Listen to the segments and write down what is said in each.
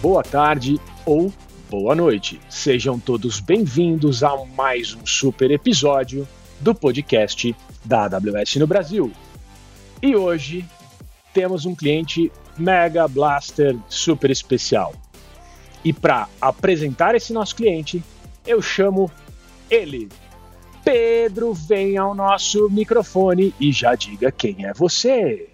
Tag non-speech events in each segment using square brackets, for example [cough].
boa tarde ou boa noite. Sejam todos bem-vindos a mais um super episódio do podcast da AWS no Brasil. E hoje temos um cliente Mega Blaster super especial. E para apresentar esse nosso cliente, eu chamo ele. Pedro, vem ao nosso microfone e já diga quem é você.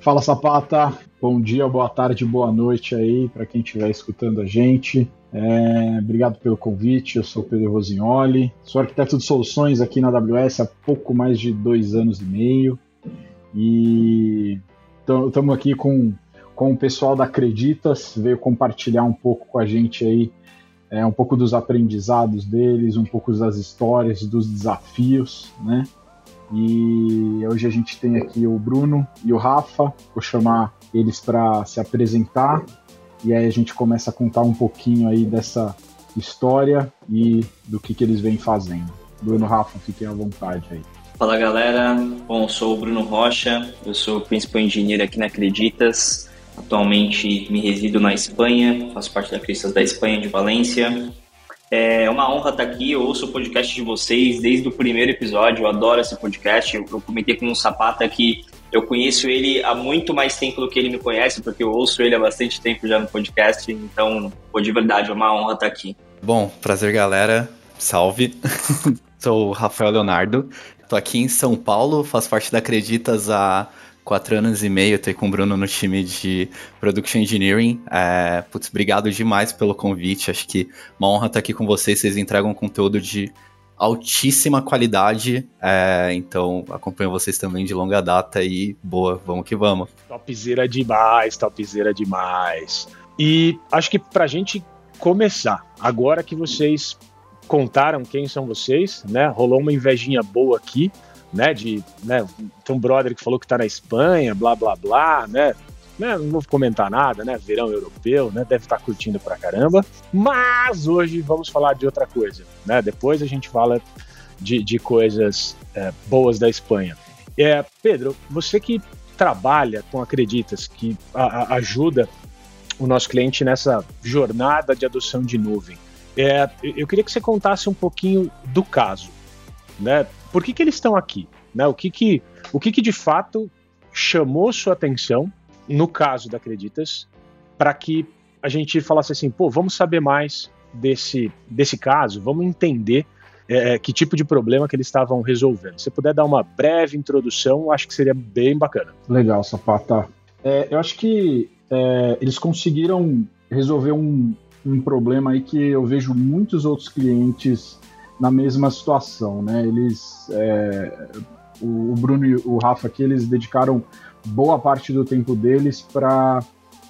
Fala Sapata, bom dia, boa tarde, boa noite aí para quem estiver escutando a gente. É, obrigado pelo convite, eu sou Pedro Rosignoli, sou arquiteto de soluções aqui na AWS há pouco mais de dois anos e meio e estamos aqui com, com o pessoal da Acreditas, veio compartilhar um pouco com a gente aí é, um pouco dos aprendizados deles, um pouco das histórias, dos desafios, né? E hoje a gente tem aqui o Bruno e o Rafa, vou chamar eles para se apresentar e aí a gente começa a contar um pouquinho aí dessa história e do que, que eles vêm fazendo. Bruno, Rafa, fiquem à vontade aí. Fala galera, bom, sou o Bruno Rocha, eu sou principal engenheiro aqui na Acreditas, atualmente me resido na Espanha, faço parte da Cristas da Espanha de Valência. É uma honra estar aqui, eu ouço o podcast de vocês desde o primeiro episódio, eu adoro esse podcast, eu, eu comentei com o Sapata que eu conheço ele há muito mais tempo do que ele me conhece, porque eu ouço ele há bastante tempo já no podcast, então, de verdade, é uma honra estar aqui. Bom, prazer galera, salve, [laughs] sou o Rafael Leonardo, Tô aqui em São Paulo, faço parte da Acreditas há quatro anos e meio, tô com o Bruno no time de Production Engineering. É, putz, obrigado demais pelo convite, acho que uma honra estar aqui com vocês, vocês entregam conteúdo de altíssima qualidade, é, então acompanho vocês também de longa data e boa, vamos que vamos. Topzera demais, topzera demais. E acho que pra gente começar, agora que vocês contaram quem são vocês, né? Rolou uma invejinha boa aqui, né? De, né? Tem um brother que falou que tá na Espanha, blá blá blá, né? né? Não vou comentar nada, né? Verão europeu, né? Deve estar tá curtindo pra caramba. Mas hoje vamos falar de outra coisa, né? Depois a gente fala de, de coisas é, boas da Espanha. É, Pedro, você que trabalha com Acreditas, que a, a, ajuda o nosso cliente nessa jornada de adoção de nuvem. É, eu queria que você contasse um pouquinho do caso, né? Por que, que eles estão aqui? Né? O, que, que, o que, que de fato chamou sua atenção no caso da Acreditas para que a gente falasse assim, pô, vamos saber mais desse, desse caso, vamos entender é, é que tipo de problema que eles estavam resolvendo. Se puder dar uma breve introdução, acho que seria bem bacana. Legal, Sapata. É, eu acho que é, eles conseguiram resolver um, um problema aí que eu vejo muitos outros clientes na mesma situação, né? Eles, é, o, Bruno e o Rafa aqui, eles dedicaram boa parte do tempo deles para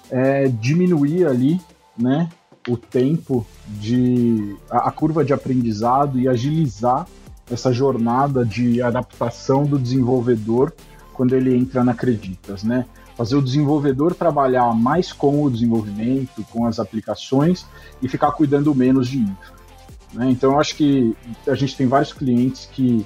é, diminuir ali, né? O tempo de a, a curva de aprendizado e agilizar essa jornada de adaptação do desenvolvedor quando ele entra na Acreditas, né? fazer o desenvolvedor trabalhar mais com o desenvolvimento, com as aplicações e ficar cuidando menos de infra. Né? Então, eu acho que a gente tem vários clientes que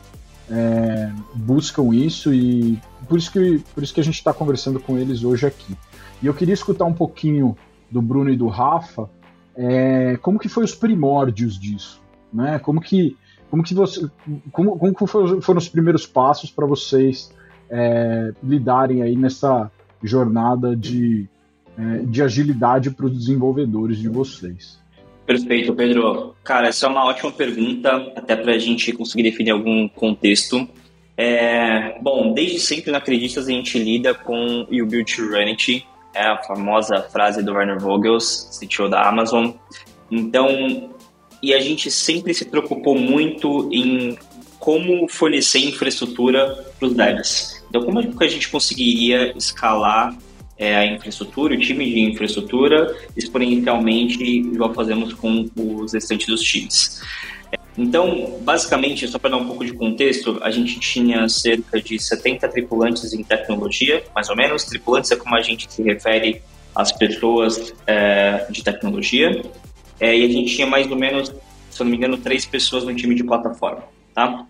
é, buscam isso e por isso que, por isso que a gente está conversando com eles hoje aqui. E eu queria escutar um pouquinho do Bruno e do Rafa, é, como que foi os primórdios disso, né? Como que como que você como, como que foram os primeiros passos para vocês é, lidarem aí nessa jornada de, é, de agilidade para os desenvolvedores de vocês? Perfeito, Pedro. Cara, essa é uma ótima pergunta, até para a gente conseguir definir algum contexto. É, bom, desde sempre na Acreditas a gente lida com o Build to Reality, é a famosa frase do Werner Vogels, CTO da Amazon. Então, e a gente sempre se preocupou muito em como fornecer infraestrutura para os devs. Então, como é que a gente conseguiria escalar é, a infraestrutura, o time de infraestrutura, exponencialmente, igual fazemos com os restantes dos times? Então, basicamente, só para dar um pouco de contexto, a gente tinha cerca de 70 tripulantes em tecnologia, mais ou menos. Tripulantes é como a gente se refere às pessoas é, de tecnologia. É, e a gente tinha mais ou menos, se eu não me engano, três pessoas no time de plataforma, tá?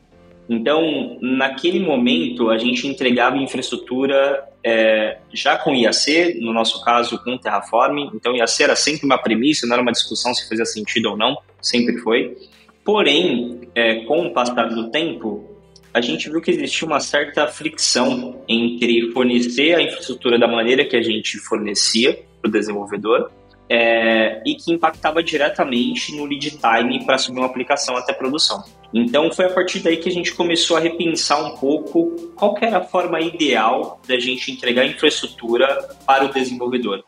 Então, naquele momento, a gente entregava infraestrutura é, já com IAC, no nosso caso com Terraform. Então, IAC era sempre uma premissa, não era uma discussão se fazia sentido ou não, sempre foi. Porém, é, com o passar do tempo, a gente viu que existia uma certa fricção entre fornecer a infraestrutura da maneira que a gente fornecia para o desenvolvedor é, e que impactava diretamente no lead time para subir uma aplicação até produção. Então foi a partir daí que a gente começou a repensar um pouco qual era a forma ideal da gente entregar infraestrutura para o desenvolvedor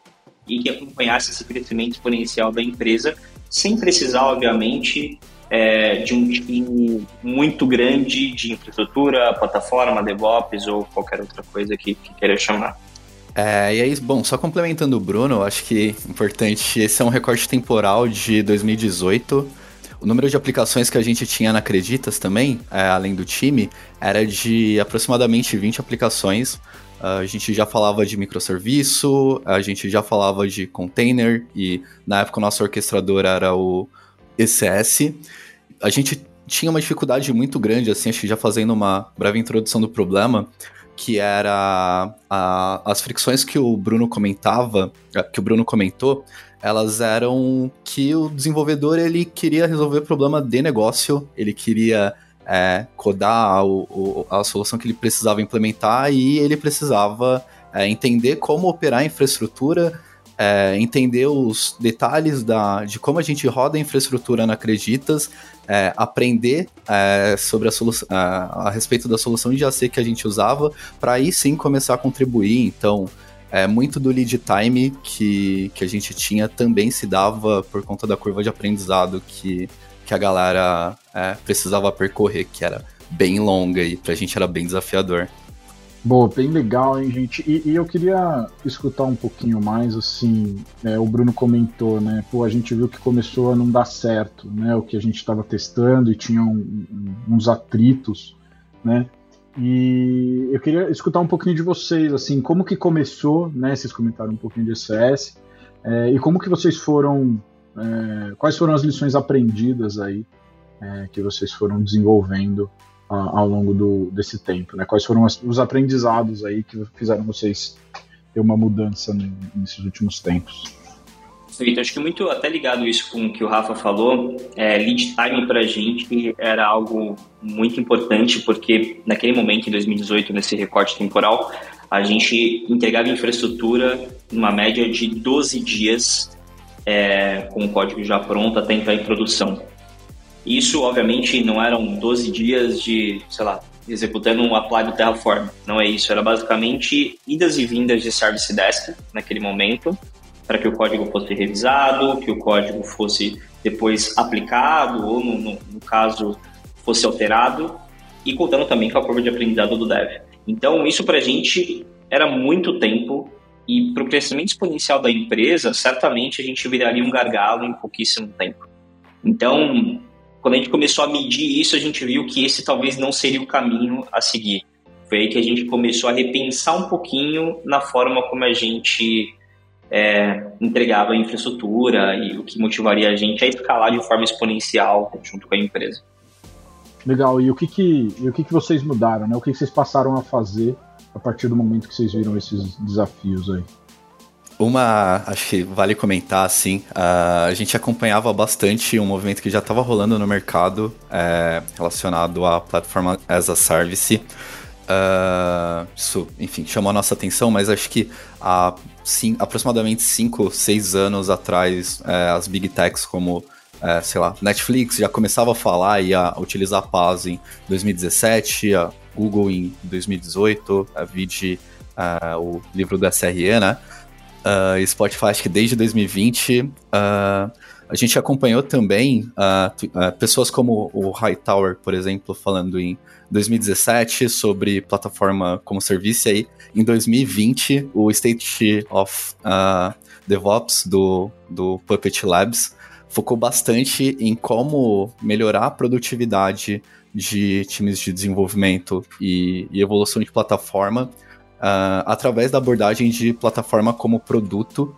e que acompanhasse esse crescimento exponencial da empresa sem precisar, obviamente, é, de um time muito grande de infraestrutura, plataforma, DevOps ou qualquer outra coisa que, que queira chamar. É, e aí, bom, só complementando o Bruno, acho que é importante, esse é um recorte temporal de 2018. O número de aplicações que a gente tinha na Acreditas também, é, além do time, era de aproximadamente 20 aplicações. A gente já falava de microserviço, a gente já falava de container, e na época o nosso orquestrador era o ECS. A gente tinha uma dificuldade muito grande, assim, acho que já fazendo uma breve introdução do problema, que era a, as fricções que o Bruno comentava, eh, que o Bruno comentou, elas eram que o desenvolvedor ele queria resolver problema de negócio, ele queria é, codar o, o, a solução que ele precisava implementar e ele precisava é, entender como operar a infraestrutura, é, entender os detalhes da, de como a gente roda a infraestrutura na Acreditas é, aprender é, sobre a, solução, a, a, respeito da solução de AC que a gente usava, para aí sim começar a contribuir. Então, é, muito do lead time que, que a gente tinha também se dava por conta da curva de aprendizado que, que a galera é, precisava percorrer, que era bem longa e para a gente era bem desafiador. Boa, bem legal, hein, gente? E, e, eu queria escutar um pouquinho mais, assim, é, o Bruno comentou, né? Pô, a gente viu que começou a não dar certo, né? O que a gente estava testando e tinha um, um, uns atritos, né? E eu queria escutar um pouquinho de vocês, assim, como que começou, né? Vocês comentaram um pouquinho de CS, é, e como que vocês foram, é, quais foram as lições aprendidas aí é, que vocês foram desenvolvendo ao longo do, desse tempo, né? Quais foram os aprendizados aí que fizeram vocês ter uma mudança nesses últimos tempos? Perfeito, acho que muito até ligado isso com o que o Rafa falou, é, lead time para a gente era algo muito importante, porque naquele momento, em 2018, nesse recorte temporal, a gente entregava infraestrutura numa média de 12 dias é, com o código já pronto até entrar em produção. Isso, obviamente, não eram 12 dias de, sei lá, executando um apply do Terraform. Não é isso. Era basicamente idas e vindas de Service Desk naquele momento, para que o código fosse revisado, que o código fosse depois aplicado, ou, no, no, no caso, fosse alterado, e contando também com a curva de aprendizado do dev. Então, isso para a gente era muito tempo, e para o crescimento exponencial da empresa, certamente a gente viraria um gargalo em pouquíssimo tempo. Então, quando a gente começou a medir isso, a gente viu que esse talvez não seria o caminho a seguir. Foi aí que a gente começou a repensar um pouquinho na forma como a gente é, entregava a infraestrutura e o que motivaria a gente a escalar de forma exponencial junto com a empresa. Legal. E o que que, o que, que vocês mudaram, né? O que, que vocês passaram a fazer a partir do momento que vocês viram esses desafios aí? Uma, acho que vale comentar, assim, a gente acompanhava bastante um movimento que já estava rolando no mercado é, relacionado à plataforma as a service. Uh, isso, enfim, chamou a nossa atenção, mas acho que há sim, aproximadamente 5, 6 anos atrás, é, as big techs como, é, sei lá, Netflix já começava a falar e a utilizar a Paz em 2017, a Google em 2018, a Vid, uh, o livro do SRE, né? Uh, Spotify, acho que desde 2020. Uh, ah, a gente acompanhou também uh, pessoas como o Hightower, por exemplo, falando em 2017 sobre plataforma como serviço. Aí, em 2020, o State of DevOps do, do Puppet Labs focou bastante em como melhorar a produtividade de times de desenvolvimento e, e evolução de plataforma uh, através da abordagem de plataforma como produto,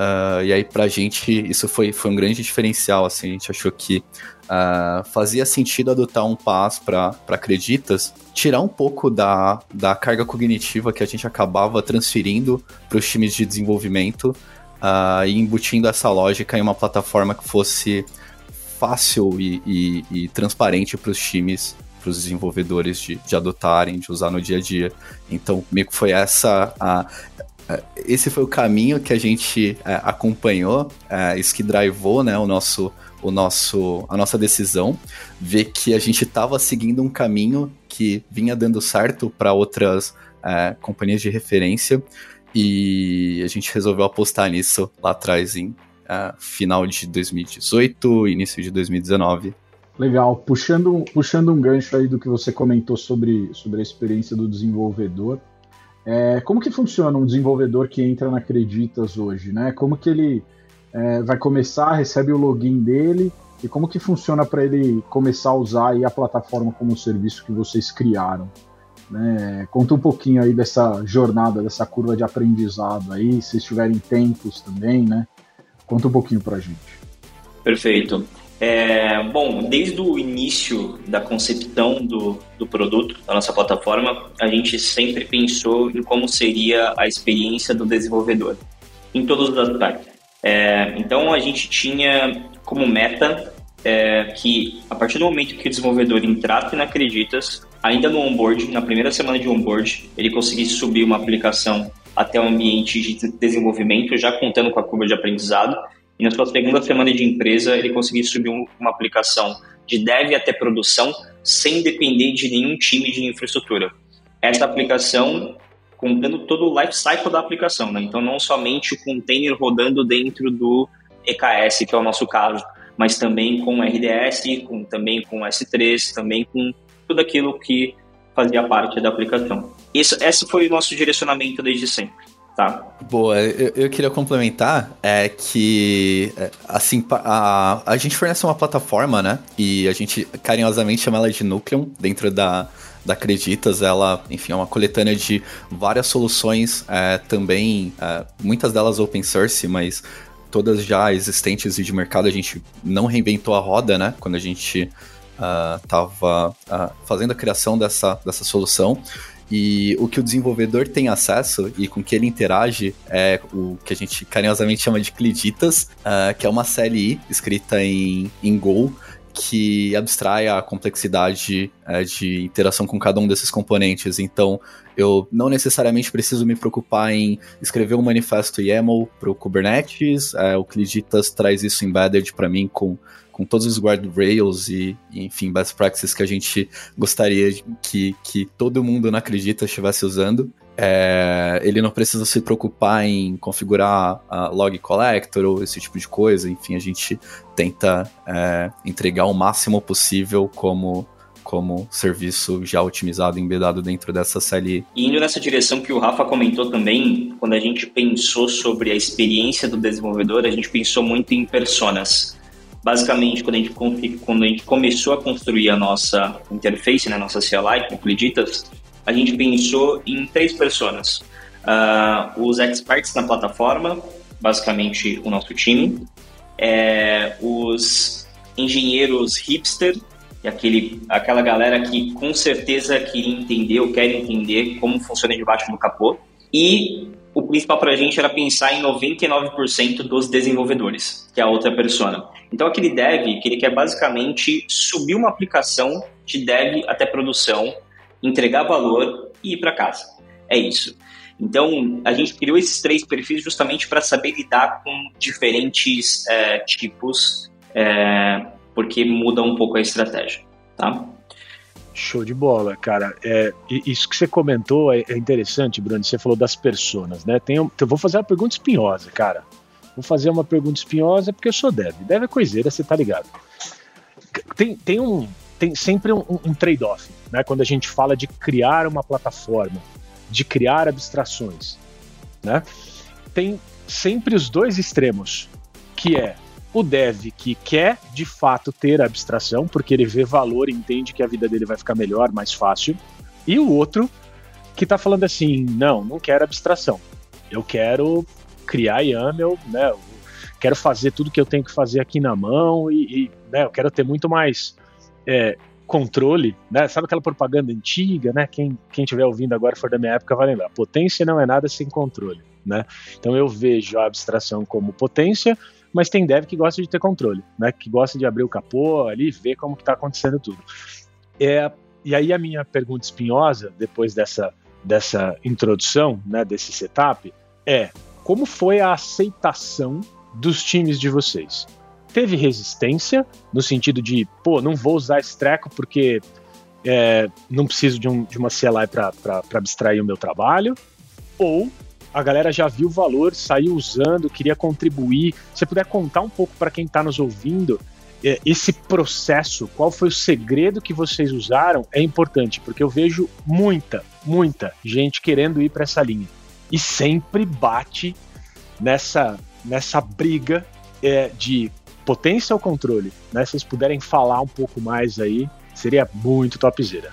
Uh, e aí, pra gente, isso foi, foi um grande diferencial. Assim, a gente achou que uh, fazia sentido adotar um pass para Acreditas, tirar um pouco da, da carga cognitiva que a gente acabava transferindo para os times de desenvolvimento e embutindo essa lógica em uma plataforma que fosse fácil e, e, e transparente para os times para os desenvolvedores de, de adotarem, de usar no dia a dia. Então, meio que foi essa a, esse foi o caminho que a gente é, acompanhou, é, isso que drivou né, o nosso, o nosso, a nossa decisão, ver que a gente estava seguindo um caminho que vinha dando certo para outras é, companhias de referência e a gente resolveu apostar nisso lá atrás em é, final de 2018, início de 2019. Legal, puxando, puxando um gancho aí do que você comentou sobre, sobre a experiência do desenvolvedor, é, como que funciona um desenvolvedor que entra na Acreditas hoje, né? Como que ele é, vai começar, recebe o login dele e como que funciona para ele começar a usar a plataforma como serviço que vocês criaram? Né? Conta um pouquinho aí dessa jornada, dessa curva de aprendizado aí, se tiverem tempos também, né? Conta um pouquinho para a gente. Perfeito. É, bom, desde o início da concepção do, do produto, da nossa plataforma, a gente sempre pensou em como seria a experiência do desenvolvedor, em todos os aspectos. É, então, a gente tinha como meta é, que, a partir do momento que o desenvolvedor entrasse na Acreditas, ainda no onboard, na primeira semana de onboard, ele conseguisse subir uma aplicação até o ambiente de desenvolvimento, já contando com a curva de aprendizado, e na sua segunda semana de empresa ele conseguir subir uma aplicação de dev até produção sem depender de nenhum time de infraestrutura. Essa aplicação contando todo o life cycle da aplicação, né? Então não somente o container rodando dentro do EKS, que é o nosso caso, mas também com RDS, com, também com S3, também com tudo aquilo que fazia parte da aplicação. Isso, esse foi o nosso direcionamento desde sempre. Tá. Boa, eu, eu, queria complementar é que, é, assim, a, a gente fornece uma plataforma, né? E a gente carinhosamente chama ela de Nucleum, dentro da, da Acreditas. Ela, enfim, é uma coletânea de várias soluções, é, também, é, muitas delas open source, mas todas já existentes e de mercado. A gente não reinventou a roda, né? Quando a gente estava uh, uh, fazendo a criação dessa, dessa solução. E o que o desenvolvedor tem acesso e com que ele interage é o que a gente carinhosamente chama de Cliditas, uh, que é uma CLI escrita em, em Go, que abstrai a complexidade é, de interação com cada um desses componentes. Então, eu não necessariamente preciso me preocupar em escrever um manifesto YAML para o Kubernetes. É, o Cliditas traz isso embedded para mim com com todos os guardrails e, enfim, best practices que a gente gostaria que, que todo mundo não acredita estivesse usando. É, ele não precisa se preocupar em configurar a log collector ou esse tipo de coisa. Enfim, a gente tenta é, entregar o máximo possível como como serviço já otimizado, embedado dentro dessa CLI. E indo nessa direção que o Rafa comentou também, quando a gente pensou sobre a experiência do desenvolvedor, a gente pensou muito em personas. Basicamente, quando a gente, quando a gente começou a construir a nossa interface, né, nossa CLI, com Acreditas, a gente pensou em três pessoas. Uh, os experts na plataforma, basicamente o nosso time, é, os engenheiros hipster, e aquele, aquela galera que com certeza queria entender ou quer entender como funciona debaixo do capô, e o principal para a gente era pensar em 99% dos desenvolvedores, que é a outra persona. Então, aquele dev, que ele quer basicamente subir uma aplicação de dev até produção, entregar valor e ir para casa. É isso. Então, a gente criou esses três perfis justamente para saber lidar com diferentes é, tipos, é, porque muda um pouco a estratégia, tá? Show de bola, cara. É, isso que você comentou é, é interessante, Bruno. Você falou das personas, né? Tem, eu vou fazer uma pergunta espinhosa, cara. Vou fazer uma pergunta espinhosa porque eu sou dev. Dev é coiseira, você tá ligado. Tem, tem, um, tem sempre um, um trade-off, né? Quando a gente fala de criar uma plataforma, de criar abstrações, né? Tem sempre os dois extremos, que é o dev que quer de fato ter a abstração, porque ele vê valor e entende que a vida dele vai ficar melhor, mais fácil, e o outro que está falando assim: não, não quero abstração, eu quero criar YAML, né? Eu quero fazer tudo que eu tenho que fazer aqui na mão e, e né, eu quero ter muito mais é, controle, né? Sabe aquela propaganda antiga, né? Quem quem ouvindo agora for da minha época vai lembrar. Potência não é nada sem controle, né? Então eu vejo a abstração como potência, mas tem dev que gosta de ter controle, né? Que gosta de abrir o capô ali, ver como que está acontecendo tudo. É, e aí a minha pergunta espinhosa depois dessa dessa introdução, né? Desse setup é como foi a aceitação dos times de vocês? teve resistência, no sentido de, pô, não vou usar esse treco porque é, não preciso de, um, de uma CLI para abstrair o meu trabalho, ou a galera já viu o valor, saiu usando, queria contribuir. Se você puder contar um pouco para quem está nos ouvindo, é, esse processo, qual foi o segredo que vocês usaram, é importante, porque eu vejo muita, muita gente querendo ir para essa linha. E sempre bate nessa, nessa briga é, de potência ou controle? Né? Se vocês puderem falar um pouco mais aí, seria muito topzera.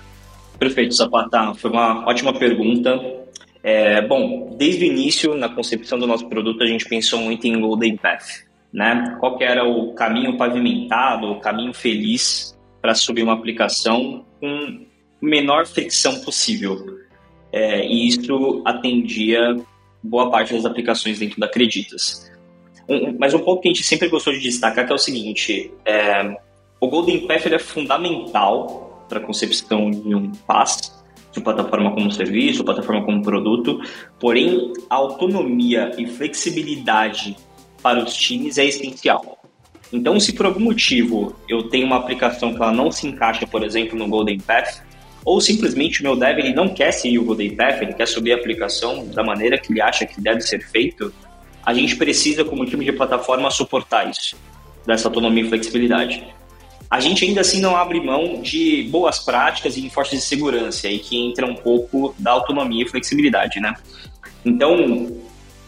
Perfeito, Sapata. Foi uma ótima pergunta. É, bom, desde o início, na concepção do nosso produto, a gente pensou muito em Golden Path. Né? Qual era o caminho pavimentado, o caminho feliz para subir uma aplicação com menor fricção possível. É, e isso atendia boa parte das aplicações dentro da Acreditas. Um, mas um ponto que a gente sempre gostou de destacar que é o seguinte: é, o Golden Path é fundamental para a concepção de um PaaS, de plataforma como serviço, plataforma como produto, porém a autonomia e flexibilidade para os times é essencial. Então, se por algum motivo eu tenho uma aplicação que ela não se encaixa, por exemplo, no Golden Path, ou simplesmente o meu dev ele não quer seguir o Golden Path, ele quer subir a aplicação da maneira que ele acha que deve ser feito, a gente precisa, como time de plataforma, suportar isso, dessa autonomia e flexibilidade. A gente ainda assim não abre mão de boas práticas e enforces de segurança, aí que entra um pouco da autonomia e flexibilidade, né? Então,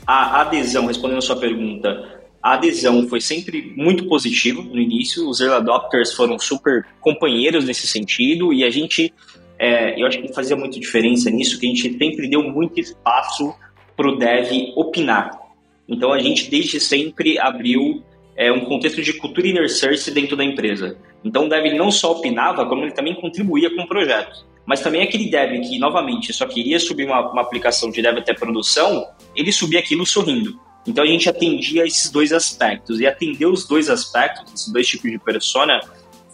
a adesão, respondendo a sua pergunta, a adesão foi sempre muito positiva no início, os early adopters foram super companheiros nesse sentido, e a gente, é, eu acho que fazia muita diferença nisso, que a gente sempre deu muito espaço para o dev opinar, então a gente desde sempre abriu é, um contexto de cultura inner source dentro da empresa. Então o dev não só opinava, como ele também contribuía com o projeto. Mas também aquele dev que, novamente, só queria subir uma, uma aplicação de dev até produção, ele subia aquilo sorrindo. Então a gente atendia esses dois aspectos. E atender os dois aspectos, esses dois tipos de persona,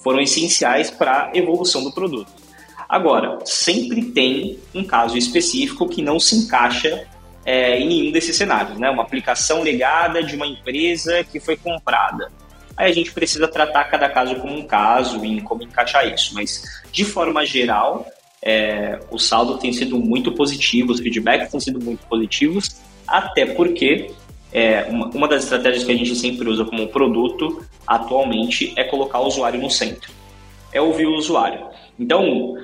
foram essenciais para a evolução do produto. Agora, sempre tem um caso específico que não se encaixa é, em nenhum desses cenários, né? Uma aplicação legada de uma empresa que foi comprada. Aí a gente precisa tratar cada caso como um caso e como encaixar isso. Mas, de forma geral, é, o saldo tem sido muito positivo, os feedbacks têm sido muito positivos, até porque é, uma, uma das estratégias que a gente sempre usa como produto atualmente é colocar o usuário no centro. É ouvir o usuário. Então,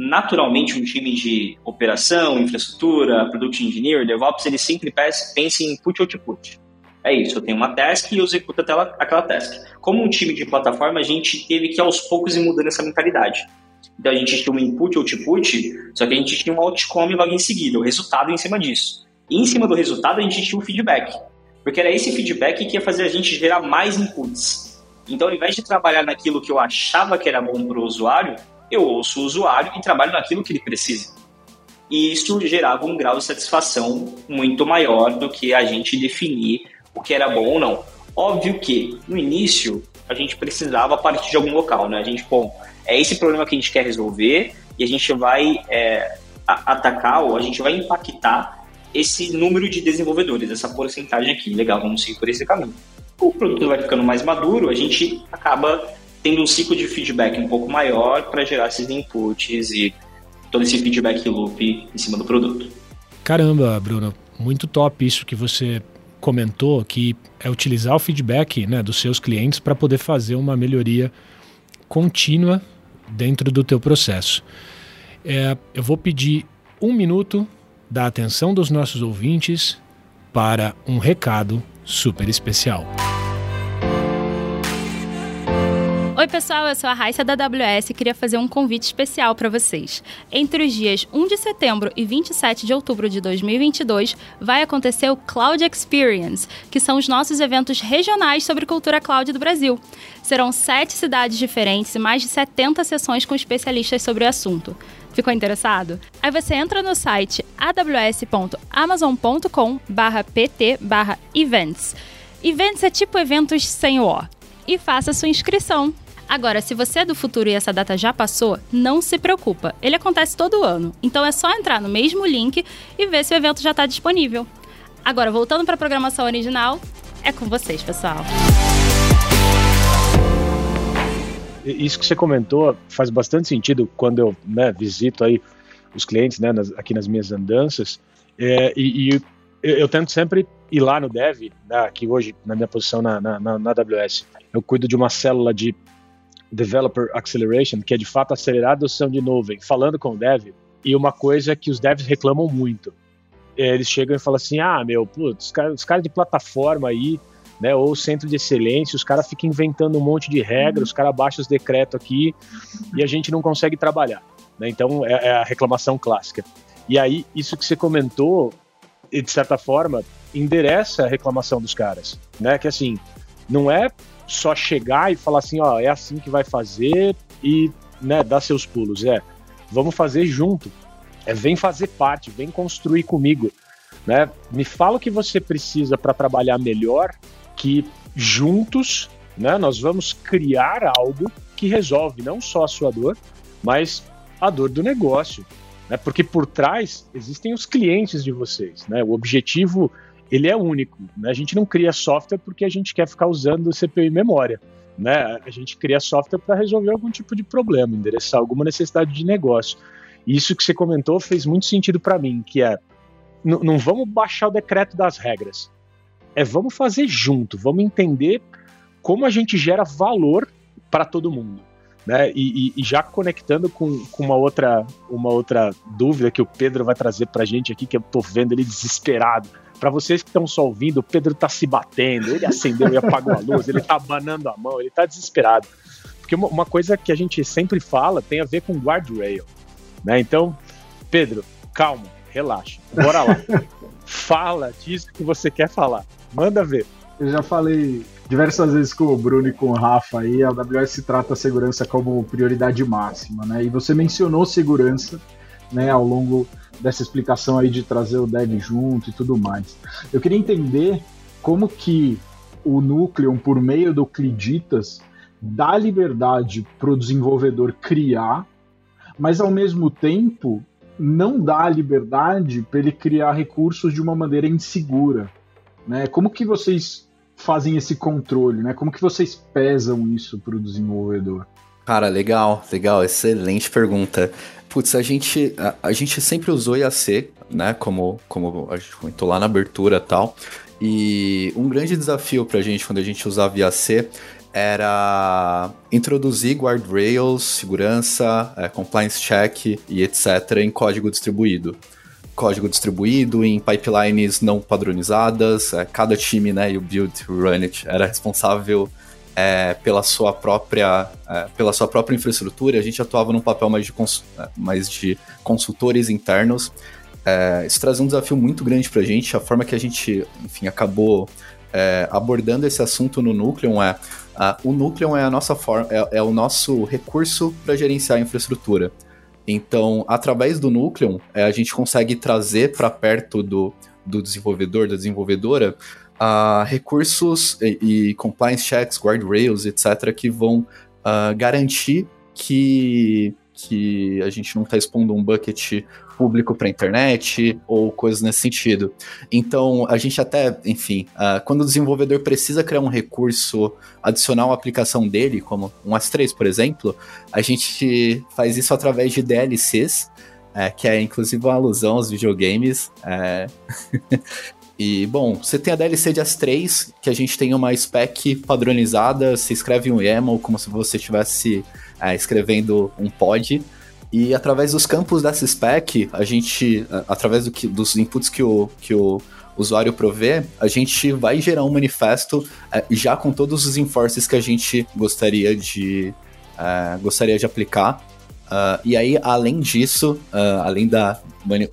naturalmente um time de operação, infraestrutura, product engineer, DevOps, ele sempre pensa em input output. É isso, eu tenho uma task e eu executo aquela, aquela task. Como um time de plataforma, a gente teve que aos poucos ir mudando essa mentalidade. Então a gente tinha um input output, só que a gente tinha um outcome logo em seguida, o resultado em cima disso. E em cima do resultado a gente tinha o feedback. Porque era esse feedback que ia fazer a gente gerar mais inputs. Então ao invés de trabalhar naquilo que eu achava que era bom para o usuário, eu ouço o usuário e trabalho naquilo que ele precisa. E isso gerava um grau de satisfação muito maior do que a gente definir o que era bom ou não. Óbvio que, no início, a gente precisava partir de algum local, né? A gente, bom, é esse problema que a gente quer resolver e a gente vai é, atacar ou a gente vai impactar esse número de desenvolvedores, essa porcentagem aqui. Legal, vamos seguir por esse caminho. O produto vai ficando mais maduro, a gente acaba tendo um ciclo de feedback um pouco maior para gerar esses inputs e todo esse feedback loop em cima do produto. Caramba, Bruno, muito top isso que você comentou, que é utilizar o feedback né, dos seus clientes para poder fazer uma melhoria contínua dentro do teu processo. É, eu vou pedir um minuto da atenção dos nossos ouvintes para um recado super especial. Pessoal, eu sou a Raíssa da AWS e queria fazer um convite especial para vocês. Entre os dias 1 de setembro e 27 de outubro de 2022, vai acontecer o Cloud Experience, que são os nossos eventos regionais sobre cultura cloud do Brasil. Serão sete cidades diferentes e mais de 70 sessões com especialistas sobre o assunto. Ficou interessado? Aí você entra no site aws.amazon.com/pt/events. Events é tipo eventos sem o. E faça sua inscrição. Agora, se você é do futuro e essa data já passou, não se preocupa. Ele acontece todo ano. Então é só entrar no mesmo link e ver se o evento já está disponível. Agora, voltando para a programação original, é com vocês, pessoal. Isso que você comentou faz bastante sentido quando eu né, visito aí os clientes né, nas, aqui nas minhas andanças. É, e, e eu, eu, tento sempre ir lá no Dev, né, aqui hoje na minha posição na, na, na AWS. Eu cuido de uma célula de Developer Acceleration, que é de fato acelerar a adoção de nuvem, falando com o dev, e uma coisa que os devs reclamam muito. Eles chegam e falam assim: ah, meu, putz, os caras cara de plataforma aí, né, ou centro de excelência, os caras ficam inventando um monte de regras, os caras baixam os decretos aqui e a gente não consegue trabalhar. Né? Então é, é a reclamação clássica. E aí, isso que você comentou, de certa forma, endereça a reclamação dos caras, né? Que assim, não é só chegar e falar assim, ó, é assim que vai fazer e, né, dar seus pulos. É, vamos fazer junto. É, vem fazer parte, vem construir comigo, né? Me fala o que você precisa para trabalhar melhor, que juntos, né, nós vamos criar algo que resolve não só a sua dor, mas a dor do negócio, né? Porque por trás existem os clientes de vocês, né? O objetivo ele é único. Né? A gente não cria software porque a gente quer ficar usando CPU e memória. Né? A gente cria software para resolver algum tipo de problema, endereçar alguma necessidade de negócio. E isso que você comentou fez muito sentido para mim, que é não vamos baixar o decreto das regras. É vamos fazer junto, vamos entender como a gente gera valor para todo mundo. Né? E, e, e, já conectando com, com, uma, outra, uma outra dúvida que o Pedro vai trazer para a gente aqui, que eu estou vendo ele desesperado. Para vocês que estão só ouvindo, o Pedro tá se batendo, ele acendeu e apagou a luz, ele tá abanando a mão, ele tá desesperado. Porque uma, coisa que a gente sempre fala tem a ver com guardrail, né? Então, Pedro, calma, relaxa, bora lá. [laughs] Fala disso que você quer falar. Manda ver. Eu já falei diversas vezes com o Bruno e com o Rafa aí, a AWS trata a segurança como prioridade máxima, né? E você mencionou segurança, né, ao longo dessa explicação aí de trazer o dev junto e tudo mais. Eu queria entender como que o Nucleum, por meio do Cliditas, dá liberdade para o desenvolvedor criar, mas ao mesmo tempo não dá liberdade para ele criar recursos de uma maneira insegura. Né? Como que vocês fazem esse controle? Né? Como que vocês pesam isso para o desenvolvedor? Cara, legal, legal, excelente pergunta. Putz, a gente, a, a, gente sempre usou IAC, né? Como, como a gente comentou lá na abertura e tal. E um grande desafio pra gente quando a gente usava IAC era introduzir guardrails, segurança, é, compliance check e etc. em código distribuído. Código distribuído em pipelines não padronizadas, é, cada time, né, e o build run it era responsável é, pela sua própria é, pela sua própria infraestrutura, a gente atuava num papel mais de, cons é, mais de consultores internos. É, isso traz um desafio muito grande para a gente. A forma que a gente, enfim, acabou é, abordando esse assunto no Nucleum é o Nucleum é a nossa forma, é, é o nosso recurso para gerenciar a infraestrutura. Então, através do Nucleum, a gente consegue trazer para perto do, do desenvolvedor, da desenvolvedora, uh, recursos e, e, compliance checks, guardrails, etc., que vão uh, garantir que, que a gente não está expondo um bucket público para a internet ou coisas nesse sentido. Então, a gente até, enfim, uh, quando o desenvolvedor precisa criar um recurso adicional à aplicação dele, como um S3, por exemplo, a gente faz isso através de DLCs, é, que é inclusive uma alusão aos videogames. É... [laughs] E, bom, você tem a DLC de As3, que a gente tem uma spec padronizada, você escreve um YAML como se você estivesse é, escrevendo um pod. E através dos campos dessa spec, a gente, através do que, dos inputs que o, que o usuário provê, a gente vai gerar um manifesto é, já com todos os enforces que a gente gostaria de, é, gostaria de aplicar. Uh, e aí, além disso, uh, além da,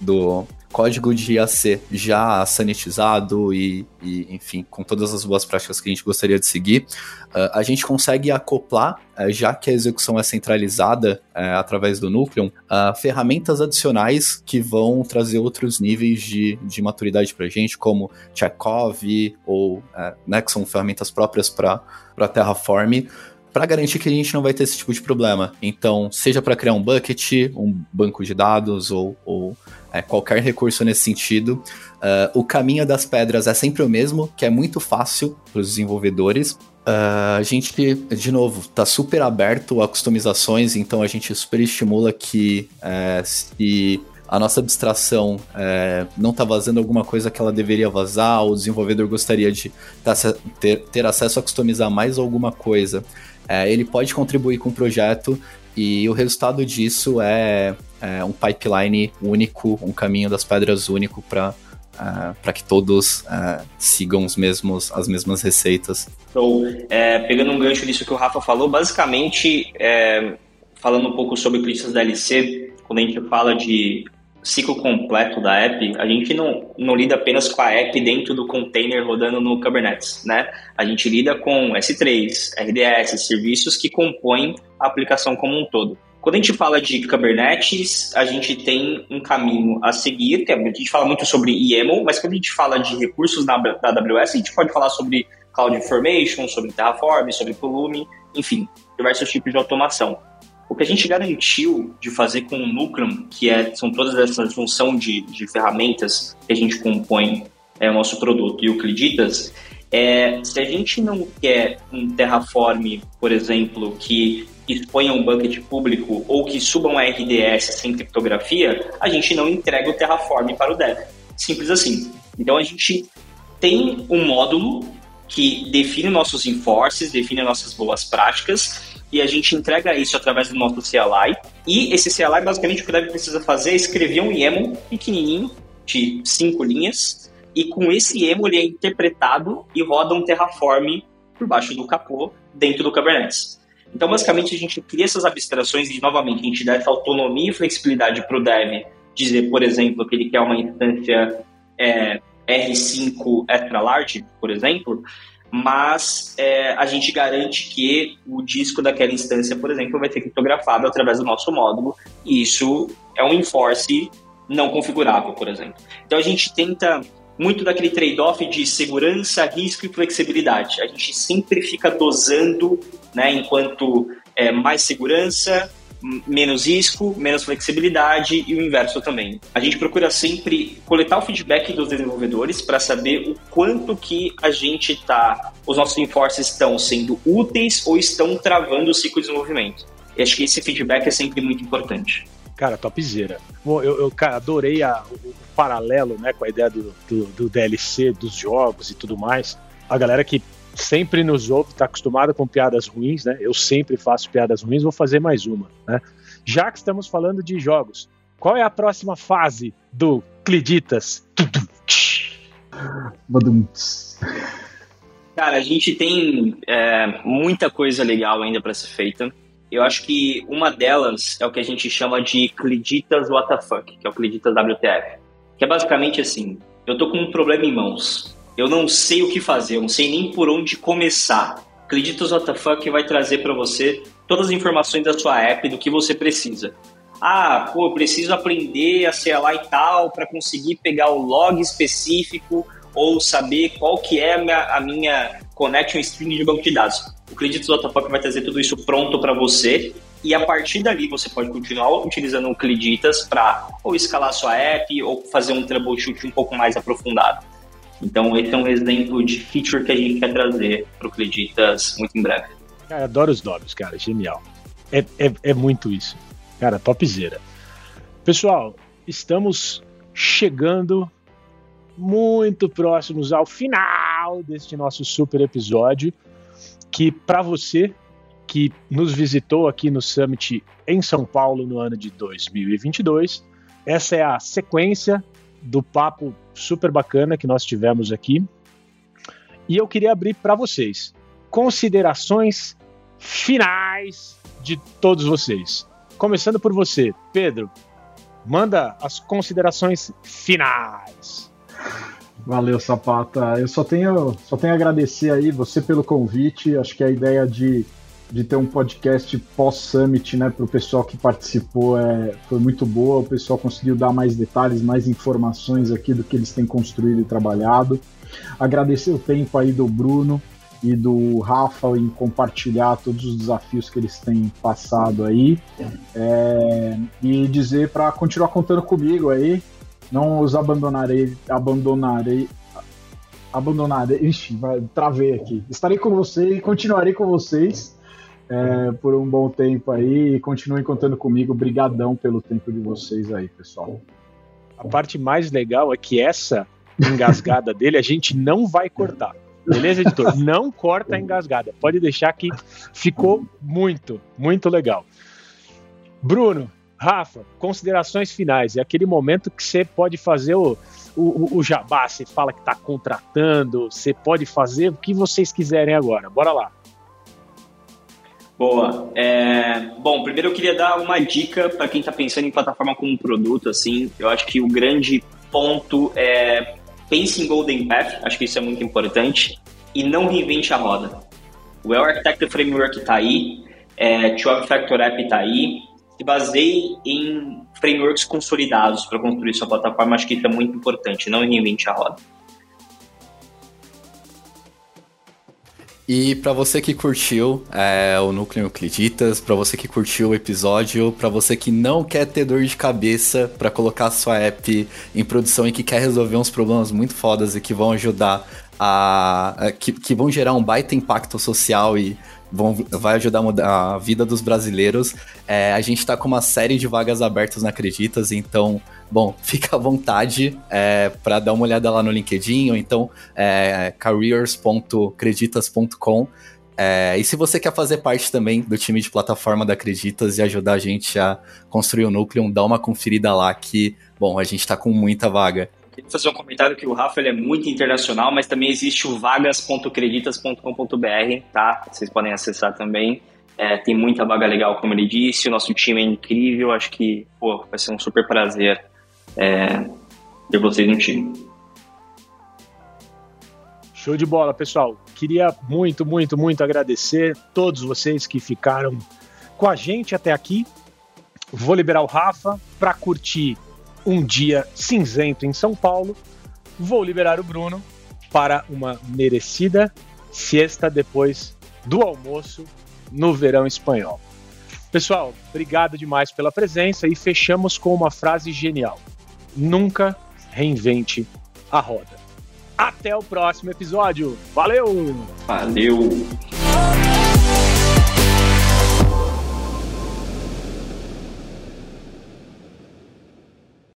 do, código de IAC já sanitizado e, e, enfim, com todas as boas práticas que a gente gostaria de seguir, uh, a gente consegue acoplar, uh, já que a execução é centralizada uh, através do Nucleum, ferramentas adicionais que vão trazer outros níveis de, de maturidade para a gente, como Chekhov ou né, que são ferramentas próprias para Terraform, para garantir que a gente não vai ter esse tipo de problema. Então, seja para criar um bucket, um banco de dados ou, ou é, qualquer recurso nesse sentido. Uh, o caminho das pedras é sempre o mesmo, que é muito fácil para os desenvolvedores. Uh, a gente, de novo, está super aberto a customizações, então a gente super estimula que é, se a nossa abstração é, não está vazando alguma coisa que ela deveria vazar, o desenvolvedor gostaria de tá, ter, ter acesso a customizar mais alguma coisa, é, ele pode contribuir com o projeto e o resultado disso é, é um pipeline único, um caminho das pedras único para uh, é, para que todos uh, sigam os mesmos, as mesmas receitas. Então, é, pegando um gancho nisso que o Rafa falou, basicamente, é, falando um pouco sobre críticas da LC, quando a gente fala de ciclo completo da app, a gente não, não lida apenas com a app dentro do container rodando no Kubernetes, né? A gente lida com S3, RDS, serviços que compõem a aplicação como um todo. Quando a gente fala de Kubernetes, a gente tem um caminho a seguir, que é, a gente fala muito sobre YAML, mas quando a gente fala de recursos da AWS, a gente pode falar sobre Cloud Information, sobre Terraform, sobre Pulumi, enfim, diversos tipos de automação. O que a gente garantiu de fazer com o Nucleum, que é, são todas essas junção de, de ferramentas que a gente compõe é, o nosso produto e o Cliditas, é, se a gente não quer um Terraform, por exemplo, que exponha um bucket público ou que suba um RDS sem criptografia, a gente não entrega o Terraform para o dev. Simples assim. Então a gente tem um módulo que define nossos enforces, define nossas boas práticas e a gente entrega isso através do nosso CLI. E esse CLI, basicamente, o que o dev precisa fazer é escrever um YAML pequenininho, de cinco linhas, e com esse YAML ele é interpretado e roda um Terraform por baixo do capô dentro do Kubernetes. Então, basicamente, a gente cria essas abstrações e, novamente, a gente dá essa autonomia e flexibilidade para o dev dizer, por exemplo, que ele quer uma instância é, R5 extra large, por exemplo, mas é, a gente garante que o disco daquela instância, por exemplo, vai ser criptografado através do nosso módulo, e isso é um enforce não configurável, por exemplo. Então a gente tenta muito daquele trade-off de segurança, risco e flexibilidade. A gente sempre fica dosando, né, enquanto é, mais segurança, menos risco, menos flexibilidade e o inverso também. A gente procura sempre coletar o feedback dos desenvolvedores para saber o quanto que a gente está, os nossos enforces estão sendo úteis ou estão travando o ciclo de desenvolvimento. E acho que esse feedback é sempre muito importante. Cara, topzera. Bom, eu, eu adorei a, o, o, paralelo né, com a ideia do, do, do DLC, dos jogos e tudo mais. A galera que sempre nos ouve, está acostumado com piadas ruins, né? Eu sempre faço piadas ruins, vou fazer mais uma, né? Já que estamos falando de jogos, qual é a próxima fase do Cliditas? Cara, a gente tem é, muita coisa legal ainda para ser feita. Eu acho que uma delas é o que a gente chama de Cliditas WTF, que é o Cliditas WTF. Que é basicamente assim: eu tô com um problema em mãos eu não sei o que fazer, eu não sei nem por onde começar. Acredita o WTF vai trazer para você todas as informações da sua app, do que você precisa. Ah, pô, eu preciso aprender a ser lá e tal para conseguir pegar o log específico ou saber qual que é a minha, a minha connection string de banco de dados. O Creditas WTF vai trazer tudo isso pronto para você e a partir dali você pode continuar utilizando o Creditas para ou escalar sua app ou fazer um troubleshoot um pouco mais aprofundado. Então, esse é um exemplo de feature que a gente quer trazer para o Creditas muito em breve. Cara, adoro os nomes, cara, genial. É, é, é muito isso. Cara, topzera. Pessoal, estamos chegando muito próximos ao final deste nosso super episódio, que para você que nos visitou aqui no Summit em São Paulo no ano de 2022. Essa é a sequência do papo super bacana que nós tivemos aqui. E eu queria abrir para vocês considerações finais de todos vocês. Começando por você, Pedro. Manda as considerações finais. Valeu, Sapata. Eu só tenho, só tenho a agradecer aí você pelo convite. Acho que a ideia de, de ter um podcast pós-summit, né, para o pessoal que participou é, foi muito boa. O pessoal conseguiu dar mais detalhes, mais informações aqui do que eles têm construído e trabalhado. Agradecer o tempo aí do Bruno e do Rafa em compartilhar todos os desafios que eles têm passado aí. É, e dizer para continuar contando comigo aí. Não os abandonarei, abandonarei, abandonarei. Ixi, vai, travei aqui. Estarei com vocês continuarei com vocês é, por um bom tempo aí e continuem contando comigo. Obrigadão pelo tempo de vocês aí, pessoal. A parte mais legal é que essa engasgada dele a gente não vai cortar. Beleza, editor? Não corta a engasgada. Pode deixar que ficou muito, muito legal. Bruno, Rafa, considerações finais. É aquele momento que você pode fazer o, o, o jabá, você fala que está contratando, você pode fazer o que vocês quiserem agora. Bora lá. Boa. É, bom, primeiro eu queria dar uma dica para quem está pensando em plataforma como produto. Assim, eu acho que o grande ponto é pense em Golden Path, acho que isso é muito importante, e não reinvente a roda. O Well Architected Framework está aí, é, 12 Factor App está aí, se baseie em frameworks consolidados para construir sua plataforma, acho que isso é muito importante, não reinvente a roda. E para você que curtiu é, o Núcleo Eucliditas, para você que curtiu o episódio, para você que não quer ter dor de cabeça para colocar sua app em produção e que quer resolver uns problemas muito fodas e que vão ajudar a, que, que vão gerar um baita impacto social e vão, vai ajudar a mudar a vida dos brasileiros. É, a gente está com uma série de vagas abertas na Acreditas, então, bom, [laughs] fica à vontade é, para dar uma olhada lá no LinkedIn, ou então é, careers.creditas.com. É, e se você quer fazer parte também do time de plataforma da Acreditas e ajudar a gente a construir o núcleo, dá uma conferida lá que, bom, a gente está com muita vaga. Queria fazer um comentário que o Rafa ele é muito internacional, mas também existe o vagas.creditas.com.br, tá? Vocês podem acessar também. É, tem muita vaga legal, como ele disse. O nosso time é incrível. Acho que pô, vai ser um super prazer é, ter vocês no time. Show de bola, pessoal. Queria muito, muito, muito agradecer todos vocês que ficaram com a gente até aqui. Vou liberar o Rafa para curtir um dia cinzento em São Paulo, vou liberar o Bruno para uma merecida siesta depois do almoço no verão espanhol. Pessoal, obrigado demais pela presença e fechamos com uma frase genial: Nunca reinvente a roda. Até o próximo episódio. Valeu! Valeu!